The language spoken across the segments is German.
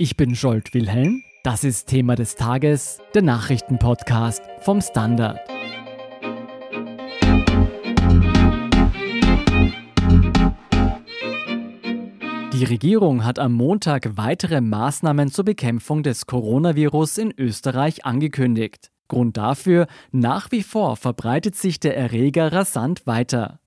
Ich bin Scholt Wilhelm. Das ist Thema des Tages, der Nachrichtenpodcast vom Standard. Die Regierung hat am Montag weitere Maßnahmen zur Bekämpfung des Coronavirus in Österreich angekündigt. Grund dafür, nach wie vor verbreitet sich der Erreger rasant weiter.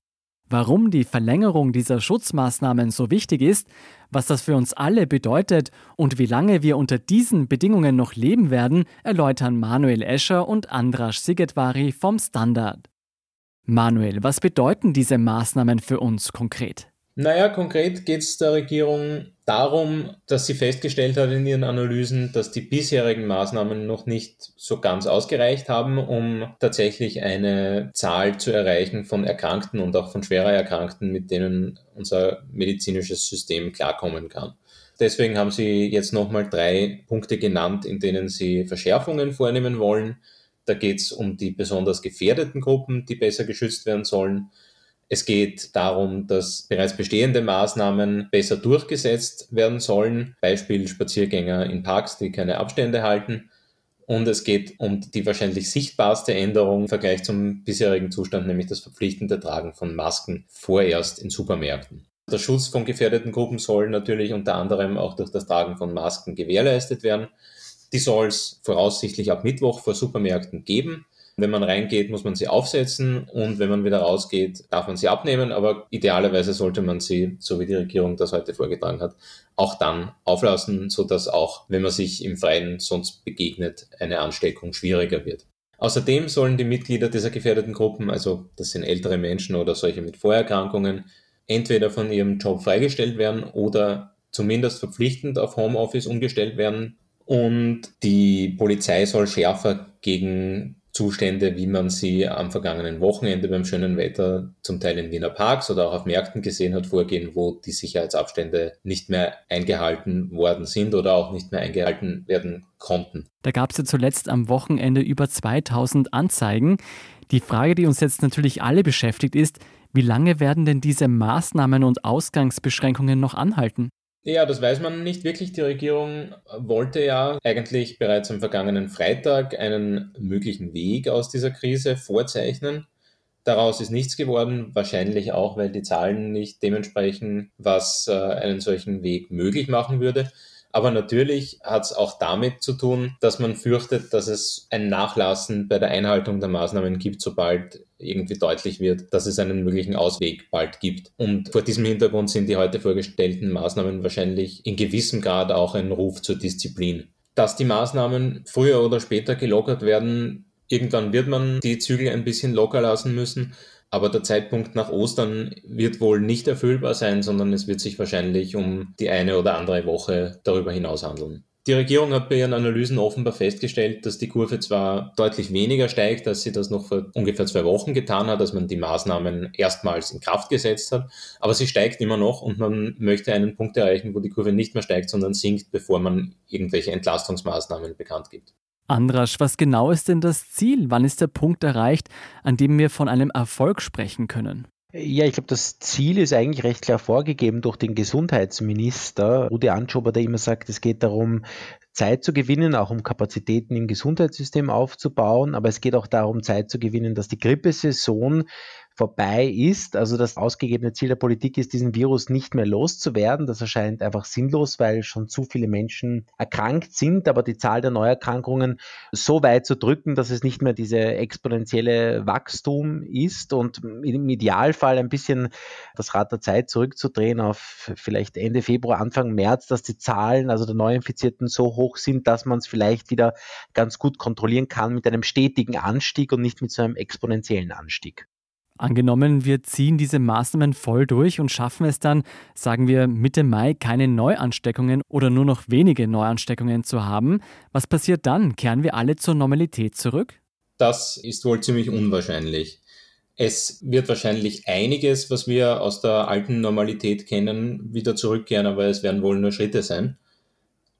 Warum die Verlängerung dieser Schutzmaßnahmen so wichtig ist, was das für uns alle bedeutet und wie lange wir unter diesen Bedingungen noch leben werden, erläutern Manuel Escher und Andras Sigetvari vom Standard. Manuel, was bedeuten diese Maßnahmen für uns konkret? Naja, konkret geht es der Regierung darum, dass sie festgestellt hat in ihren Analysen, dass die bisherigen Maßnahmen noch nicht so ganz ausgereicht haben, um tatsächlich eine Zahl zu erreichen von Erkrankten und auch von schwerer Erkrankten, mit denen unser medizinisches System klarkommen kann. Deswegen haben sie jetzt nochmal drei Punkte genannt, in denen sie Verschärfungen vornehmen wollen. Da geht es um die besonders gefährdeten Gruppen, die besser geschützt werden sollen. Es geht darum, dass bereits bestehende Maßnahmen besser durchgesetzt werden sollen, Beispiel Spaziergänger in Parks, die keine Abstände halten. Und es geht um die wahrscheinlich sichtbarste Änderung im Vergleich zum bisherigen Zustand, nämlich das verpflichtende Tragen von Masken vorerst in Supermärkten. Der Schutz von gefährdeten Gruppen soll natürlich unter anderem auch durch das Tragen von Masken gewährleistet werden. Die soll es voraussichtlich ab Mittwoch vor Supermärkten geben. Wenn man reingeht, muss man sie aufsetzen und wenn man wieder rausgeht, darf man sie abnehmen, aber idealerweise sollte man sie, so wie die Regierung das heute vorgetragen hat, auch dann auflassen, sodass auch, wenn man sich im Freien sonst begegnet, eine Ansteckung schwieriger wird. Außerdem sollen die Mitglieder dieser gefährdeten Gruppen, also das sind ältere Menschen oder solche mit Vorerkrankungen, entweder von ihrem Job freigestellt werden oder zumindest verpflichtend auf Homeoffice umgestellt werden. Und die Polizei soll schärfer gegen Zustände, wie man sie am vergangenen Wochenende beim schönen Wetter zum Teil in Wiener Parks oder auch auf Märkten gesehen hat, vorgehen, wo die Sicherheitsabstände nicht mehr eingehalten worden sind oder auch nicht mehr eingehalten werden konnten. Da gab es ja zuletzt am Wochenende über 2000 Anzeigen. Die Frage, die uns jetzt natürlich alle beschäftigt, ist, wie lange werden denn diese Maßnahmen und Ausgangsbeschränkungen noch anhalten? Ja, das weiß man nicht wirklich. Die Regierung wollte ja eigentlich bereits am vergangenen Freitag einen möglichen Weg aus dieser Krise vorzeichnen. Daraus ist nichts geworden, wahrscheinlich auch, weil die Zahlen nicht dementsprechend, was äh, einen solchen Weg möglich machen würde. Aber natürlich hat es auch damit zu tun, dass man fürchtet, dass es ein Nachlassen bei der Einhaltung der Maßnahmen gibt, sobald irgendwie deutlich wird, dass es einen möglichen Ausweg bald gibt. Und vor diesem Hintergrund sind die heute vorgestellten Maßnahmen wahrscheinlich in gewissem Grad auch ein Ruf zur Disziplin. Dass die Maßnahmen früher oder später gelockert werden, irgendwann wird man die Zügel ein bisschen locker lassen müssen. Aber der Zeitpunkt nach Ostern wird wohl nicht erfüllbar sein, sondern es wird sich wahrscheinlich um die eine oder andere Woche darüber hinaus handeln. Die Regierung hat bei ihren Analysen offenbar festgestellt, dass die Kurve zwar deutlich weniger steigt, als sie das noch vor ungefähr zwei Wochen getan hat, als man die Maßnahmen erstmals in Kraft gesetzt hat, aber sie steigt immer noch und man möchte einen Punkt erreichen, wo die Kurve nicht mehr steigt, sondern sinkt, bevor man irgendwelche Entlastungsmaßnahmen bekannt gibt. Andrasch, was genau ist denn das Ziel? Wann ist der Punkt erreicht, an dem wir von einem Erfolg sprechen können? Ja, ich glaube, das Ziel ist eigentlich recht klar vorgegeben durch den Gesundheitsminister Rudi Anschober, der immer sagt, es geht darum, Zeit zu gewinnen, auch um Kapazitäten im Gesundheitssystem aufzubauen. Aber es geht auch darum, Zeit zu gewinnen, dass die Grippesaison vorbei ist. Also das ausgegebene Ziel der Politik ist, diesen Virus nicht mehr loszuwerden. Das erscheint einfach sinnlos, weil schon zu viele Menschen erkrankt sind, aber die Zahl der Neuerkrankungen so weit zu drücken, dass es nicht mehr diese exponentielle Wachstum ist und im Idealfall ein bisschen das Rad der Zeit zurückzudrehen auf vielleicht Ende Februar, Anfang März, dass die Zahlen, also der Neuinfizierten so hoch sind, dass man es vielleicht wieder ganz gut kontrollieren kann mit einem stetigen Anstieg und nicht mit so einem exponentiellen Anstieg. Angenommen, wir ziehen diese Maßnahmen voll durch und schaffen es dann, sagen wir Mitte Mai, keine Neuansteckungen oder nur noch wenige Neuansteckungen zu haben. Was passiert dann? Kehren wir alle zur Normalität zurück? Das ist wohl ziemlich unwahrscheinlich. Es wird wahrscheinlich einiges, was wir aus der alten Normalität kennen, wieder zurückkehren, aber es werden wohl nur Schritte sein.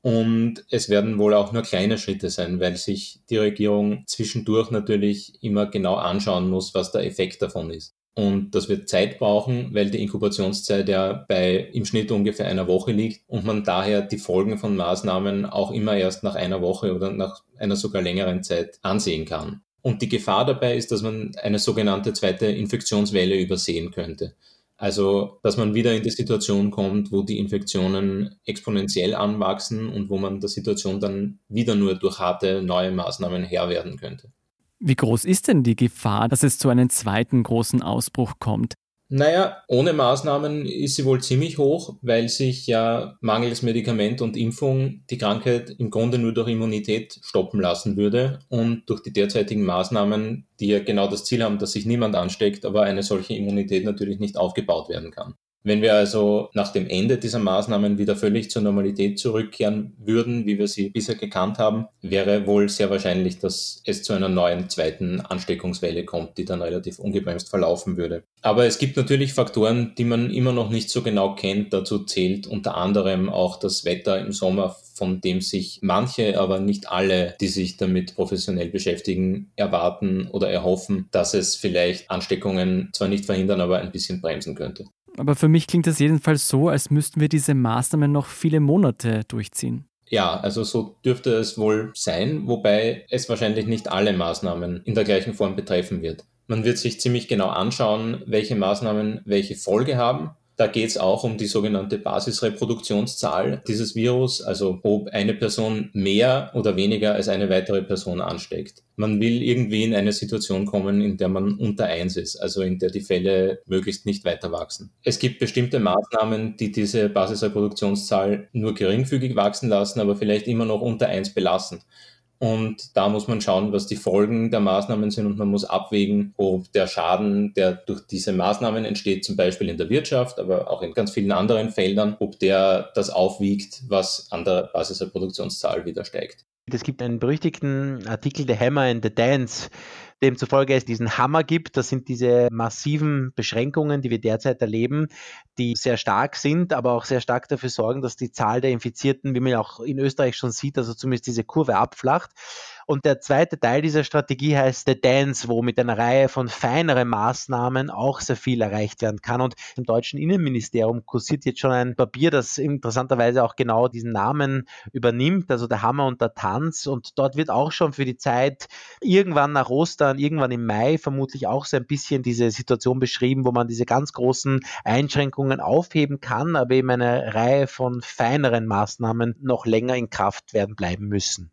Und es werden wohl auch nur kleine Schritte sein, weil sich die Regierung zwischendurch natürlich immer genau anschauen muss, was der Effekt davon ist. Und das wird Zeit brauchen, weil die Inkubationszeit ja bei im Schnitt ungefähr einer Woche liegt und man daher die Folgen von Maßnahmen auch immer erst nach einer Woche oder nach einer sogar längeren Zeit ansehen kann. Und die Gefahr dabei ist, dass man eine sogenannte zweite Infektionswelle übersehen könnte. Also, dass man wieder in die Situation kommt, wo die Infektionen exponentiell anwachsen und wo man der Situation dann wieder nur durch harte neue Maßnahmen Herr werden könnte. Wie groß ist denn die Gefahr, dass es zu einem zweiten großen Ausbruch kommt? Naja, ohne Maßnahmen ist sie wohl ziemlich hoch, weil sich ja mangels Medikament und Impfung die Krankheit im Grunde nur durch Immunität stoppen lassen würde und durch die derzeitigen Maßnahmen, die ja genau das Ziel haben, dass sich niemand ansteckt, aber eine solche Immunität natürlich nicht aufgebaut werden kann. Wenn wir also nach dem Ende dieser Maßnahmen wieder völlig zur Normalität zurückkehren würden, wie wir sie bisher gekannt haben, wäre wohl sehr wahrscheinlich, dass es zu einer neuen zweiten Ansteckungswelle kommt, die dann relativ ungebremst verlaufen würde. Aber es gibt natürlich Faktoren, die man immer noch nicht so genau kennt. Dazu zählt unter anderem auch das Wetter im Sommer, von dem sich manche, aber nicht alle, die sich damit professionell beschäftigen, erwarten oder erhoffen, dass es vielleicht Ansteckungen zwar nicht verhindern, aber ein bisschen bremsen könnte. Aber für mich klingt das jedenfalls so, als müssten wir diese Maßnahmen noch viele Monate durchziehen. Ja, also so dürfte es wohl sein, wobei es wahrscheinlich nicht alle Maßnahmen in der gleichen Form betreffen wird. Man wird sich ziemlich genau anschauen, welche Maßnahmen welche Folge haben da geht es auch um die sogenannte Basisreproduktionszahl dieses Virus, also ob eine Person mehr oder weniger als eine weitere Person ansteckt. Man will irgendwie in eine Situation kommen, in der man unter eins ist, also in der die Fälle möglichst nicht weiter wachsen. Es gibt bestimmte Maßnahmen, die diese Basisreproduktionszahl nur geringfügig wachsen lassen, aber vielleicht immer noch unter eins belassen. Und da muss man schauen, was die Folgen der Maßnahmen sind und man muss abwägen, ob der Schaden, der durch diese Maßnahmen entsteht, zum Beispiel in der Wirtschaft, aber auch in ganz vielen anderen Feldern, ob der das aufwiegt, was an der Basis der Produktionszahl wieder steigt. Es gibt einen berüchtigten Artikel, The Hammer and the Dance, demzufolge es diesen Hammer gibt. Das sind diese massiven Beschränkungen, die wir derzeit erleben, die sehr stark sind, aber auch sehr stark dafür sorgen, dass die Zahl der Infizierten, wie man auch in Österreich schon sieht, also zumindest diese Kurve abflacht. Und der zweite Teil dieser Strategie heißt The Dance, wo mit einer Reihe von feineren Maßnahmen auch sehr viel erreicht werden kann. Und im deutschen Innenministerium kursiert jetzt schon ein Papier, das interessanterweise auch genau diesen Namen übernimmt, also der Hammer und der Tanz. Und dort wird auch schon für die Zeit irgendwann nach Ostern, irgendwann im Mai vermutlich auch so ein bisschen diese Situation beschrieben, wo man diese ganz großen Einschränkungen aufheben kann, aber eben eine Reihe von feineren Maßnahmen noch länger in Kraft werden bleiben müssen.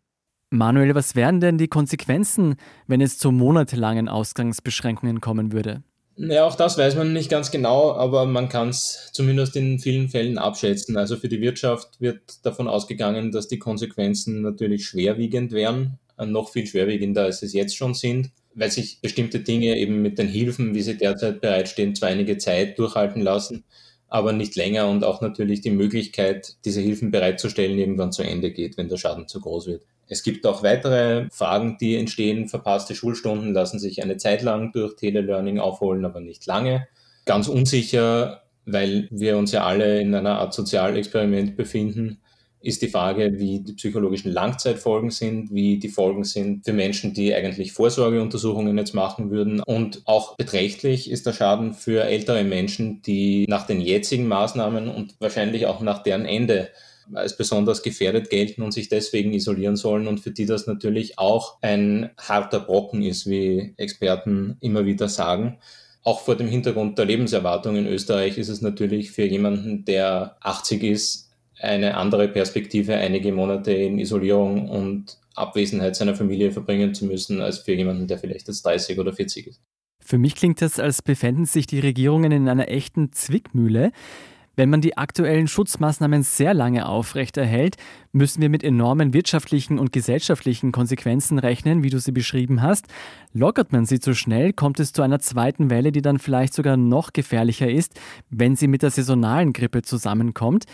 Manuel, was wären denn die Konsequenzen, wenn es zu monatelangen Ausgangsbeschränkungen kommen würde? Ja, auch das weiß man nicht ganz genau, aber man kann es zumindest in vielen Fällen abschätzen. Also für die Wirtschaft wird davon ausgegangen, dass die Konsequenzen natürlich schwerwiegend wären, äh, noch viel schwerwiegender, als es jetzt schon sind, weil sich bestimmte Dinge eben mit den Hilfen, wie sie derzeit bereitstehen, zwar einige Zeit durchhalten lassen, aber nicht länger und auch natürlich die Möglichkeit, diese Hilfen bereitzustellen, irgendwann zu Ende geht, wenn der Schaden zu groß wird. Es gibt auch weitere Fragen, die entstehen. Verpasste Schulstunden lassen sich eine Zeit lang durch Telelearning aufholen, aber nicht lange. Ganz unsicher, weil wir uns ja alle in einer Art Sozialexperiment befinden, ist die Frage, wie die psychologischen Langzeitfolgen sind, wie die Folgen sind für Menschen, die eigentlich Vorsorgeuntersuchungen jetzt machen würden. Und auch beträchtlich ist der Schaden für ältere Menschen, die nach den jetzigen Maßnahmen und wahrscheinlich auch nach deren Ende als besonders gefährdet gelten und sich deswegen isolieren sollen und für die das natürlich auch ein harter Brocken ist, wie Experten immer wieder sagen. Auch vor dem Hintergrund der Lebenserwartung in Österreich ist es natürlich für jemanden, der 80 ist, eine andere Perspektive, einige Monate in Isolierung und Abwesenheit seiner Familie verbringen zu müssen, als für jemanden, der vielleicht jetzt 30 oder 40 ist. Für mich klingt das, als befänden sich die Regierungen in einer echten Zwickmühle. Wenn man die aktuellen Schutzmaßnahmen sehr lange aufrechterhält, müssen wir mit enormen wirtschaftlichen und gesellschaftlichen Konsequenzen rechnen, wie du sie beschrieben hast. Lockert man sie zu schnell, kommt es zu einer zweiten Welle, die dann vielleicht sogar noch gefährlicher ist, wenn sie mit der saisonalen Grippe zusammenkommt.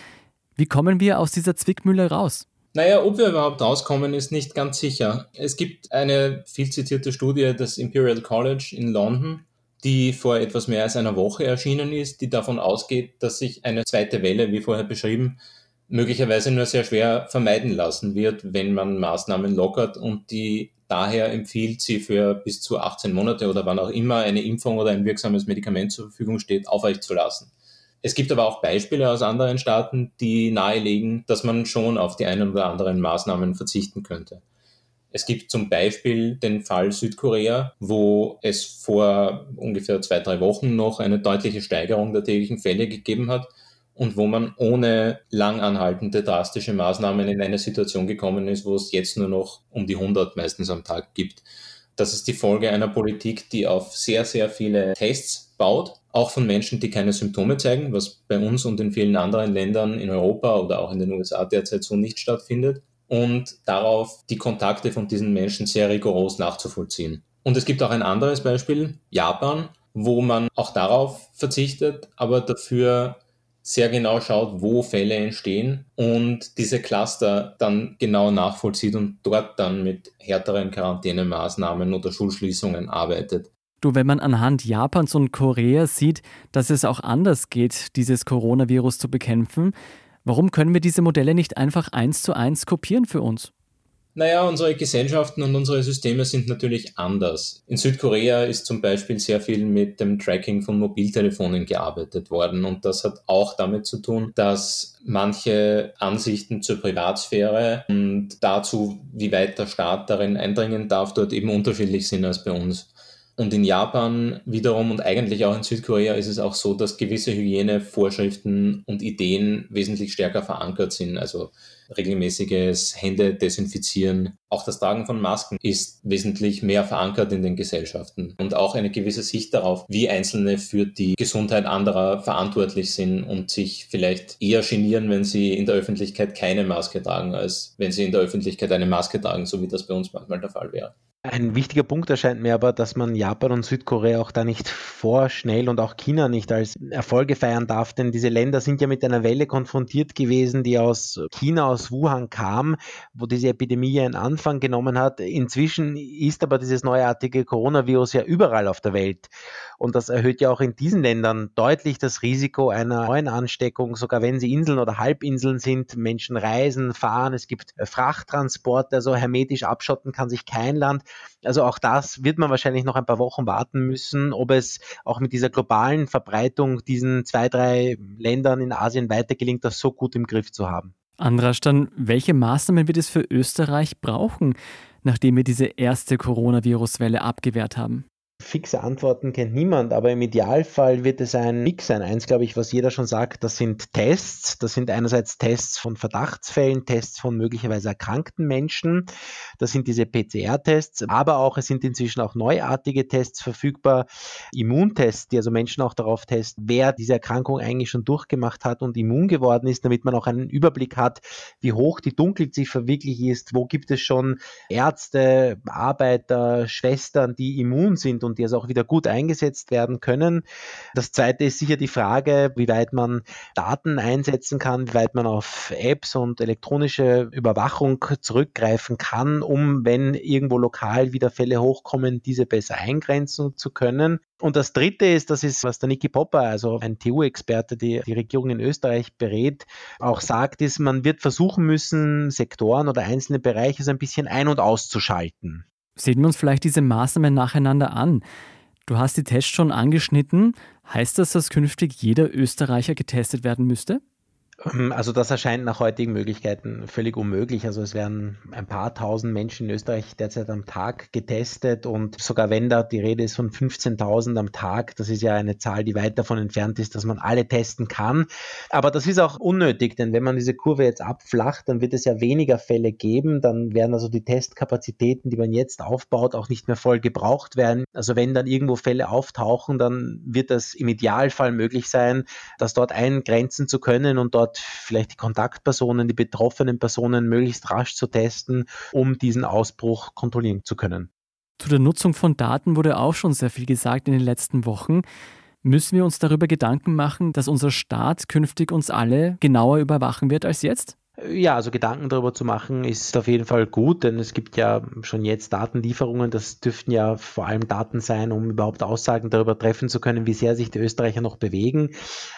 Wie kommen wir aus dieser Zwickmühle raus? Naja, ob wir überhaupt rauskommen, ist nicht ganz sicher. Es gibt eine viel zitierte Studie des Imperial College in London, die vor etwas mehr als einer Woche erschienen ist, die davon ausgeht, dass sich eine zweite Welle, wie vorher beschrieben, möglicherweise nur sehr schwer vermeiden lassen wird, wenn man Maßnahmen lockert und die daher empfiehlt, sie für bis zu 18 Monate oder wann auch immer eine Impfung oder ein wirksames Medikament zur Verfügung steht, aufrechtzulassen. Es gibt aber auch Beispiele aus anderen Staaten, die nahelegen, dass man schon auf die einen oder anderen Maßnahmen verzichten könnte. Es gibt zum Beispiel den Fall Südkorea, wo es vor ungefähr zwei, drei Wochen noch eine deutliche Steigerung der täglichen Fälle gegeben hat und wo man ohne lang anhaltende drastische Maßnahmen in eine Situation gekommen ist, wo es jetzt nur noch um die 100 meistens am Tag gibt. Das ist die Folge einer Politik, die auf sehr, sehr viele Tests baut, auch von Menschen, die keine Symptome zeigen, was bei uns und in vielen anderen Ländern in Europa oder auch in den USA derzeit so nicht stattfindet und darauf die Kontakte von diesen Menschen sehr rigoros nachzuvollziehen. Und es gibt auch ein anderes Beispiel, Japan, wo man auch darauf verzichtet, aber dafür sehr genau schaut, wo Fälle entstehen und diese Cluster dann genau nachvollzieht und dort dann mit härteren Quarantänemaßnahmen oder Schulschließungen arbeitet. Du, wenn man anhand Japans und Korea sieht, dass es auch anders geht, dieses Coronavirus zu bekämpfen, Warum können wir diese Modelle nicht einfach eins zu eins kopieren für uns? Naja, unsere Gesellschaften und unsere Systeme sind natürlich anders. In Südkorea ist zum Beispiel sehr viel mit dem Tracking von Mobiltelefonen gearbeitet worden und das hat auch damit zu tun, dass manche Ansichten zur Privatsphäre und dazu, wie weit der Staat darin eindringen darf, dort eben unterschiedlich sind als bei uns. Und in Japan wiederum und eigentlich auch in Südkorea ist es auch so, dass gewisse Hygienevorschriften und Ideen wesentlich stärker verankert sind. Also regelmäßiges Hände desinfizieren. Auch das Tragen von Masken ist wesentlich mehr verankert in den Gesellschaften. Und auch eine gewisse Sicht darauf, wie Einzelne für die Gesundheit anderer verantwortlich sind und sich vielleicht eher genieren, wenn sie in der Öffentlichkeit keine Maske tragen, als wenn sie in der Öffentlichkeit eine Maske tragen, so wie das bei uns manchmal der Fall wäre. Ein wichtiger Punkt erscheint mir aber, dass man Japan und Südkorea auch da nicht vorschnell und auch China nicht als Erfolge feiern darf, denn diese Länder sind ja mit einer Welle konfrontiert gewesen, die aus China, aus Wuhan kam, wo diese Epidemie einen Anfang genommen hat. Inzwischen ist aber dieses neuartige Coronavirus ja überall auf der Welt. Und das erhöht ja auch in diesen Ländern deutlich das Risiko einer neuen Ansteckung, sogar wenn sie Inseln oder Halbinseln sind. Menschen reisen, fahren, es gibt Frachttransporte, also hermetisch abschotten kann sich kein Land. Also auch das wird man wahrscheinlich noch ein paar Wochen warten müssen, ob es auch mit dieser globalen Verbreitung diesen zwei, drei Ländern in Asien weiter gelingt, das so gut im Griff zu haben. Andras, dann welche Maßnahmen wird es für Österreich brauchen, nachdem wir diese erste Coronavirus-Welle abgewehrt haben? Fixe Antworten kennt niemand, aber im Idealfall wird es ein Mix sein. Eins, glaube ich, was jeder schon sagt, das sind Tests. Das sind einerseits Tests von Verdachtsfällen, Tests von möglicherweise erkrankten Menschen. Das sind diese PCR-Tests, aber auch es sind inzwischen auch neuartige Tests verfügbar. Immuntests, die also Menschen auch darauf testen, wer diese Erkrankung eigentlich schon durchgemacht hat und immun geworden ist, damit man auch einen Überblick hat, wie hoch die Dunkelziffer wirklich ist. Wo gibt es schon Ärzte, Arbeiter, Schwestern, die immun sind und die also auch wieder gut eingesetzt werden können. Das zweite ist sicher die Frage, wie weit man Daten einsetzen kann, wie weit man auf Apps und elektronische Überwachung zurückgreifen kann, um, wenn irgendwo lokal wieder Fälle hochkommen, diese besser eingrenzen zu können. Und das Dritte ist, das ist, was der Niki Popper, also ein TU-Experte, die die Regierung in Österreich berät, auch sagt, ist, man wird versuchen müssen, Sektoren oder einzelne Bereiche so ein bisschen ein- und auszuschalten. Sehen wir uns vielleicht diese Maßnahmen nacheinander an. Du hast die Tests schon angeschnitten. Heißt das, dass künftig jeder Österreicher getestet werden müsste? Ähm, also das erscheint nach heutigen Möglichkeiten völlig unmöglich. Also es werden ein paar tausend Menschen in Österreich derzeit am Tag getestet und sogar wenn da die Rede ist von 15.000 am Tag, das ist ja eine Zahl, die weit davon entfernt ist, dass man alle testen kann. Aber das ist auch unnötig, denn wenn man diese Kurve jetzt abflacht, dann wird es ja weniger Fälle geben. Dann werden also die Testkapazitäten, die man jetzt aufbaut, auch nicht mehr voll gebraucht werden. Also wenn dann irgendwo Fälle auftauchen, dann wird das im Idealfall möglich sein, das dort eingrenzen zu können und dort dort vielleicht die Kontaktpersonen, die betroffenen Personen möglichst rasch zu testen, um diesen Ausbruch kontrollieren zu können. Zu der Nutzung von Daten wurde auch schon sehr viel gesagt in den letzten Wochen. Müssen wir uns darüber Gedanken machen, dass unser Staat künftig uns alle genauer überwachen wird als jetzt? Ja, also Gedanken darüber zu machen ist auf jeden Fall gut, denn es gibt ja schon jetzt Datenlieferungen. Das dürften ja vor allem Daten sein, um überhaupt Aussagen darüber treffen zu können, wie sehr sich die Österreicher noch bewegen.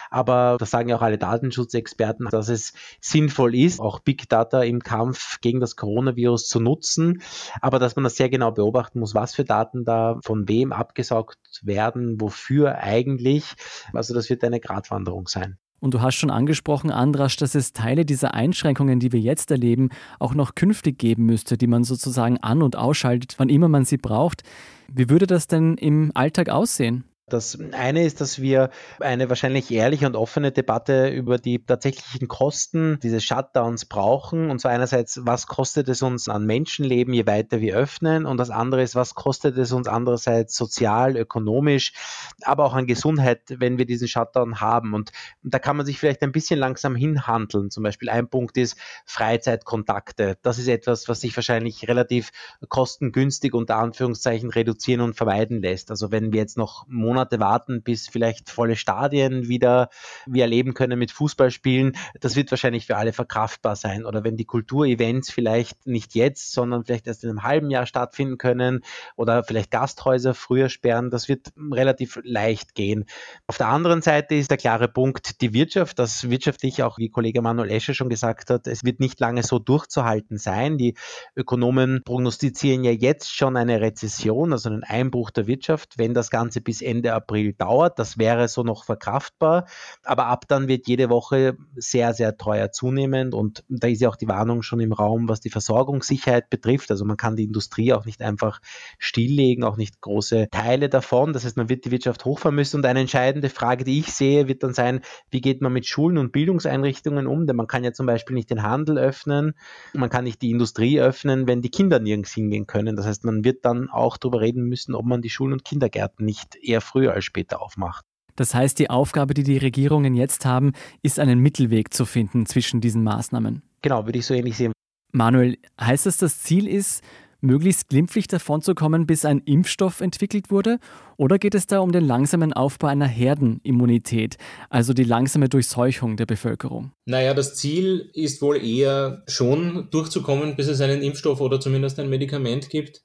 Aber das sagen ja auch alle Datenschutzexperten, dass es sinnvoll ist, auch Big Data im Kampf gegen das Coronavirus zu nutzen. Aber dass man das sehr genau beobachten muss, was für Daten da von wem abgesaugt werden, wofür eigentlich. Also das wird eine Gratwanderung sein. Und du hast schon angesprochen, Andrasch, dass es Teile dieser Einschränkungen, die wir jetzt erleben, auch noch künftig geben müsste, die man sozusagen an- und ausschaltet, wann immer man sie braucht. Wie würde das denn im Alltag aussehen? Das eine ist, dass wir eine wahrscheinlich ehrliche und offene Debatte über die tatsächlichen Kosten dieses Shutdowns brauchen. Und zwar einerseits, was kostet es uns an Menschenleben, je weiter wir öffnen? Und das andere ist, was kostet es uns andererseits sozial, ökonomisch, aber auch an Gesundheit, wenn wir diesen Shutdown haben? Und, da kann man sich vielleicht ein bisschen langsam hinhandeln. Zum Beispiel ein Punkt ist Freizeitkontakte. Das ist etwas, was sich wahrscheinlich relativ kostengünstig unter Anführungszeichen reduzieren und vermeiden lässt. Also wenn wir jetzt noch Monate Monate warten, bis vielleicht volle Stadien wieder wir erleben können mit Fußballspielen. Das wird wahrscheinlich für alle verkraftbar sein. Oder wenn die Kulturevents vielleicht nicht jetzt, sondern vielleicht erst in einem halben Jahr stattfinden können oder vielleicht Gasthäuser früher sperren, das wird relativ leicht gehen. Auf der anderen Seite ist der klare Punkt die Wirtschaft, das wirtschaftlich auch, wie Kollege Manuel Escher schon gesagt hat, es wird nicht lange so durchzuhalten sein. Die Ökonomen prognostizieren ja jetzt schon eine Rezession, also einen Einbruch der Wirtschaft, wenn das Ganze bis Ende Ende April dauert. Das wäre so noch verkraftbar. Aber ab dann wird jede Woche sehr, sehr teuer zunehmen. Und da ist ja auch die Warnung schon im Raum, was die Versorgungssicherheit betrifft. Also man kann die Industrie auch nicht einfach stilllegen, auch nicht große Teile davon. Das heißt, man wird die Wirtschaft hochfahren müssen. Und eine entscheidende Frage, die ich sehe, wird dann sein, wie geht man mit Schulen und Bildungseinrichtungen um? Denn man kann ja zum Beispiel nicht den Handel öffnen, man kann nicht die Industrie öffnen, wenn die Kinder nirgends hingehen können. Das heißt, man wird dann auch darüber reden müssen, ob man die Schulen und Kindergärten nicht eher früher als später aufmacht. Das heißt, die Aufgabe, die die Regierungen jetzt haben, ist einen Mittelweg zu finden zwischen diesen Maßnahmen. Genau, würde ich so ähnlich sehen. Manuel, heißt das, das Ziel ist, möglichst glimpflich davonzukommen, bis ein Impfstoff entwickelt wurde? Oder geht es da um den langsamen Aufbau einer Herdenimmunität, also die langsame Durchseuchung der Bevölkerung? Naja, das Ziel ist wohl eher schon durchzukommen, bis es einen Impfstoff oder zumindest ein Medikament gibt.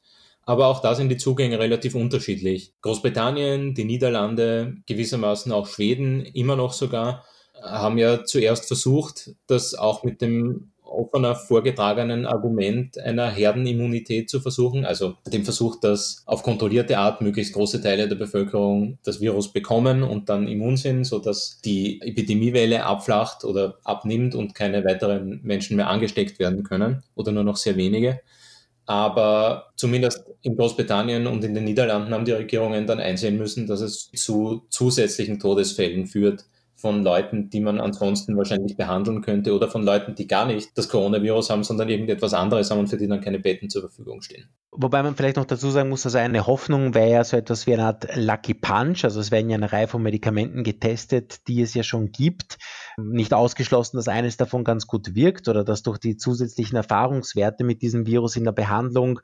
Aber auch da sind die Zugänge relativ unterschiedlich. Großbritannien, die Niederlande, gewissermaßen auch Schweden, immer noch sogar, haben ja zuerst versucht, das auch mit dem offener vorgetragenen Argument einer Herdenimmunität zu versuchen, also dem Versuch, dass auf kontrollierte Art möglichst große Teile der Bevölkerung das Virus bekommen und dann immun sind, sodass die Epidemiewelle abflacht oder abnimmt und keine weiteren Menschen mehr angesteckt werden können oder nur noch sehr wenige. Aber zumindest in Großbritannien und in den Niederlanden haben die Regierungen dann einsehen müssen, dass es zu zusätzlichen Todesfällen führt von Leuten, die man ansonsten wahrscheinlich behandeln könnte oder von Leuten, die gar nicht das Coronavirus haben, sondern irgendetwas anderes haben und für die dann keine Betten zur Verfügung stehen. Wobei man vielleicht noch dazu sagen muss, also eine Hoffnung wäre ja so etwas wie eine Art Lucky Punch. Also es werden ja eine Reihe von Medikamenten getestet, die es ja schon gibt. Nicht ausgeschlossen, dass eines davon ganz gut wirkt oder dass durch die zusätzlichen Erfahrungswerte mit diesem Virus in der Behandlung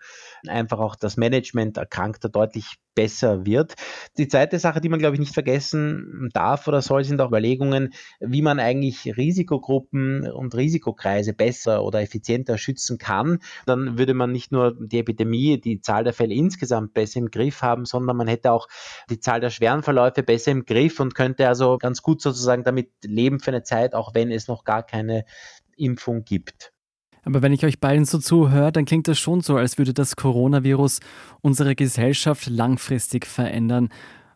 einfach auch das Management Erkrankter deutlich besser wird. Die zweite Sache, die man, glaube ich, nicht vergessen darf oder soll, sind auch Überlegungen, wie man eigentlich Risikogruppen und Risikokreise besser oder effizienter schützen kann. Dann würde man nicht nur die Epidemie, die Zahl der Fälle insgesamt besser im Griff haben, sondern man hätte auch die Zahl der schweren Verläufe besser im Griff und könnte also ganz gut sozusagen damit leben für eine Zeit, auch wenn es noch gar keine Impfung gibt. Aber wenn ich euch beiden so zuhöre, dann klingt das schon so, als würde das Coronavirus unsere Gesellschaft langfristig verändern.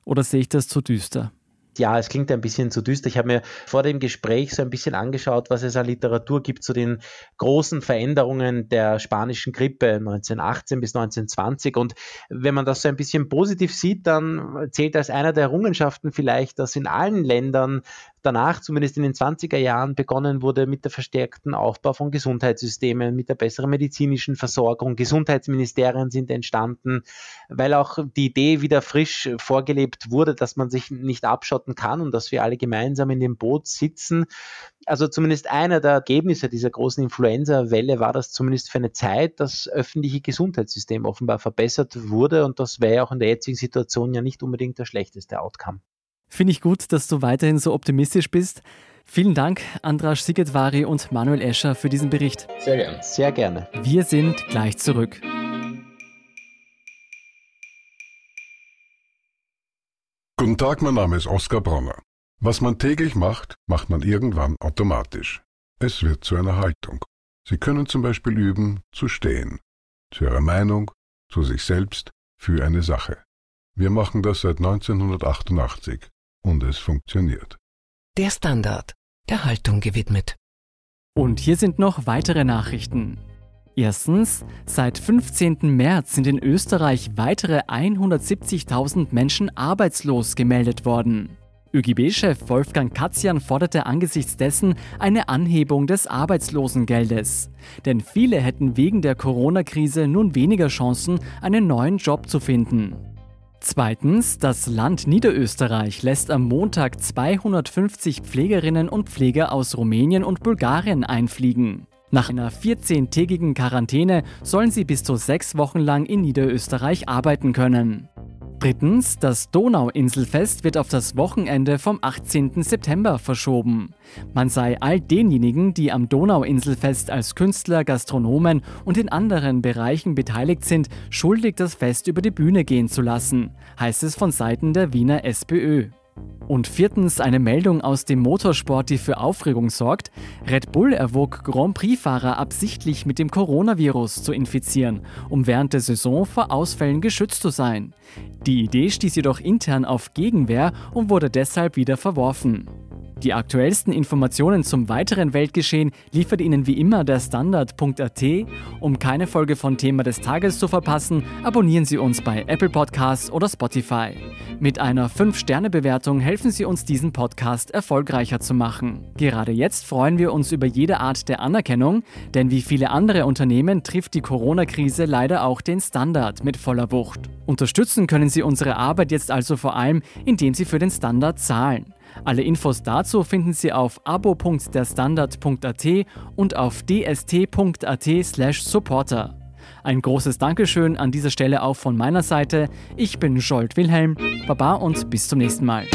Oder sehe ich das zu düster? ja, es klingt ein bisschen zu düster. Ich habe mir vor dem Gespräch so ein bisschen angeschaut, was es an Literatur gibt zu den großen Veränderungen der spanischen Grippe 1918 bis 1920. Und wenn man das so ein bisschen positiv sieht, dann zählt als einer der Errungenschaften vielleicht, dass in allen Ländern danach, zumindest in den 20er Jahren, begonnen wurde mit der verstärkten Aufbau von Gesundheitssystemen, mit der besseren medizinischen Versorgung. Gesundheitsministerien sind entstanden, weil auch die Idee wieder frisch vorgelebt wurde, dass man sich nicht abschotten kann und dass wir alle gemeinsam in dem Boot sitzen. Also zumindest einer der Ergebnisse dieser großen Influenza-Welle war das zumindest für eine Zeit, das öffentliche Gesundheitssystem offenbar verbessert wurde und das wäre auch in der jetzigen Situation ja nicht unbedingt der schlechteste Outcome. Finde ich gut, dass du weiterhin so optimistisch bist. Vielen Dank, Andras Sigetvari und Manuel Escher, für diesen Bericht. Sehr gerne. Sehr gerne. Wir sind gleich zurück. Guten Tag, mein Name ist Oskar Bronner. Was man täglich macht, macht man irgendwann automatisch. Es wird zu einer Haltung. Sie können zum Beispiel üben, zu stehen. Zu Ihrer Meinung, zu sich selbst, für eine Sache. Wir machen das seit 1988 und es funktioniert. Der Standard, der Haltung gewidmet. Und hier sind noch weitere Nachrichten. Erstens, seit 15. März sind in Österreich weitere 170.000 Menschen arbeitslos gemeldet worden. ÖGB-Chef Wolfgang Katzian forderte angesichts dessen eine Anhebung des Arbeitslosengeldes. Denn viele hätten wegen der Corona-Krise nun weniger Chancen, einen neuen Job zu finden. Zweitens, das Land Niederösterreich lässt am Montag 250 Pflegerinnen und Pfleger aus Rumänien und Bulgarien einfliegen. Nach einer 14-tägigen Quarantäne sollen sie bis zu sechs Wochen lang in Niederösterreich arbeiten können. Drittens, das Donauinselfest wird auf das Wochenende vom 18. September verschoben. Man sei all denjenigen, die am Donauinselfest als Künstler, Gastronomen und in anderen Bereichen beteiligt sind, schuldig, das Fest über die Bühne gehen zu lassen, heißt es von Seiten der Wiener SPÖ. Und viertens eine Meldung aus dem Motorsport, die für Aufregung sorgt. Red Bull erwog Grand Prix-Fahrer absichtlich mit dem Coronavirus zu infizieren, um während der Saison vor Ausfällen geschützt zu sein. Die Idee stieß jedoch intern auf Gegenwehr und wurde deshalb wieder verworfen. Die aktuellsten Informationen zum weiteren Weltgeschehen liefert Ihnen wie immer der Standard.at. Um keine Folge von Thema des Tages zu verpassen, abonnieren Sie uns bei Apple Podcasts oder Spotify. Mit einer 5-Sterne-Bewertung helfen Sie uns, diesen Podcast erfolgreicher zu machen. Gerade jetzt freuen wir uns über jede Art der Anerkennung, denn wie viele andere Unternehmen trifft die Corona-Krise leider auch den Standard mit voller Wucht. Unterstützen können Sie unsere Arbeit jetzt also vor allem, indem Sie für den Standard zahlen. Alle Infos dazu finden Sie auf abo.derstandard.at und auf dst.at/supporter. Ein großes Dankeschön an dieser Stelle auch von meiner Seite. Ich bin Scholt Wilhelm. Baba und bis zum nächsten Mal.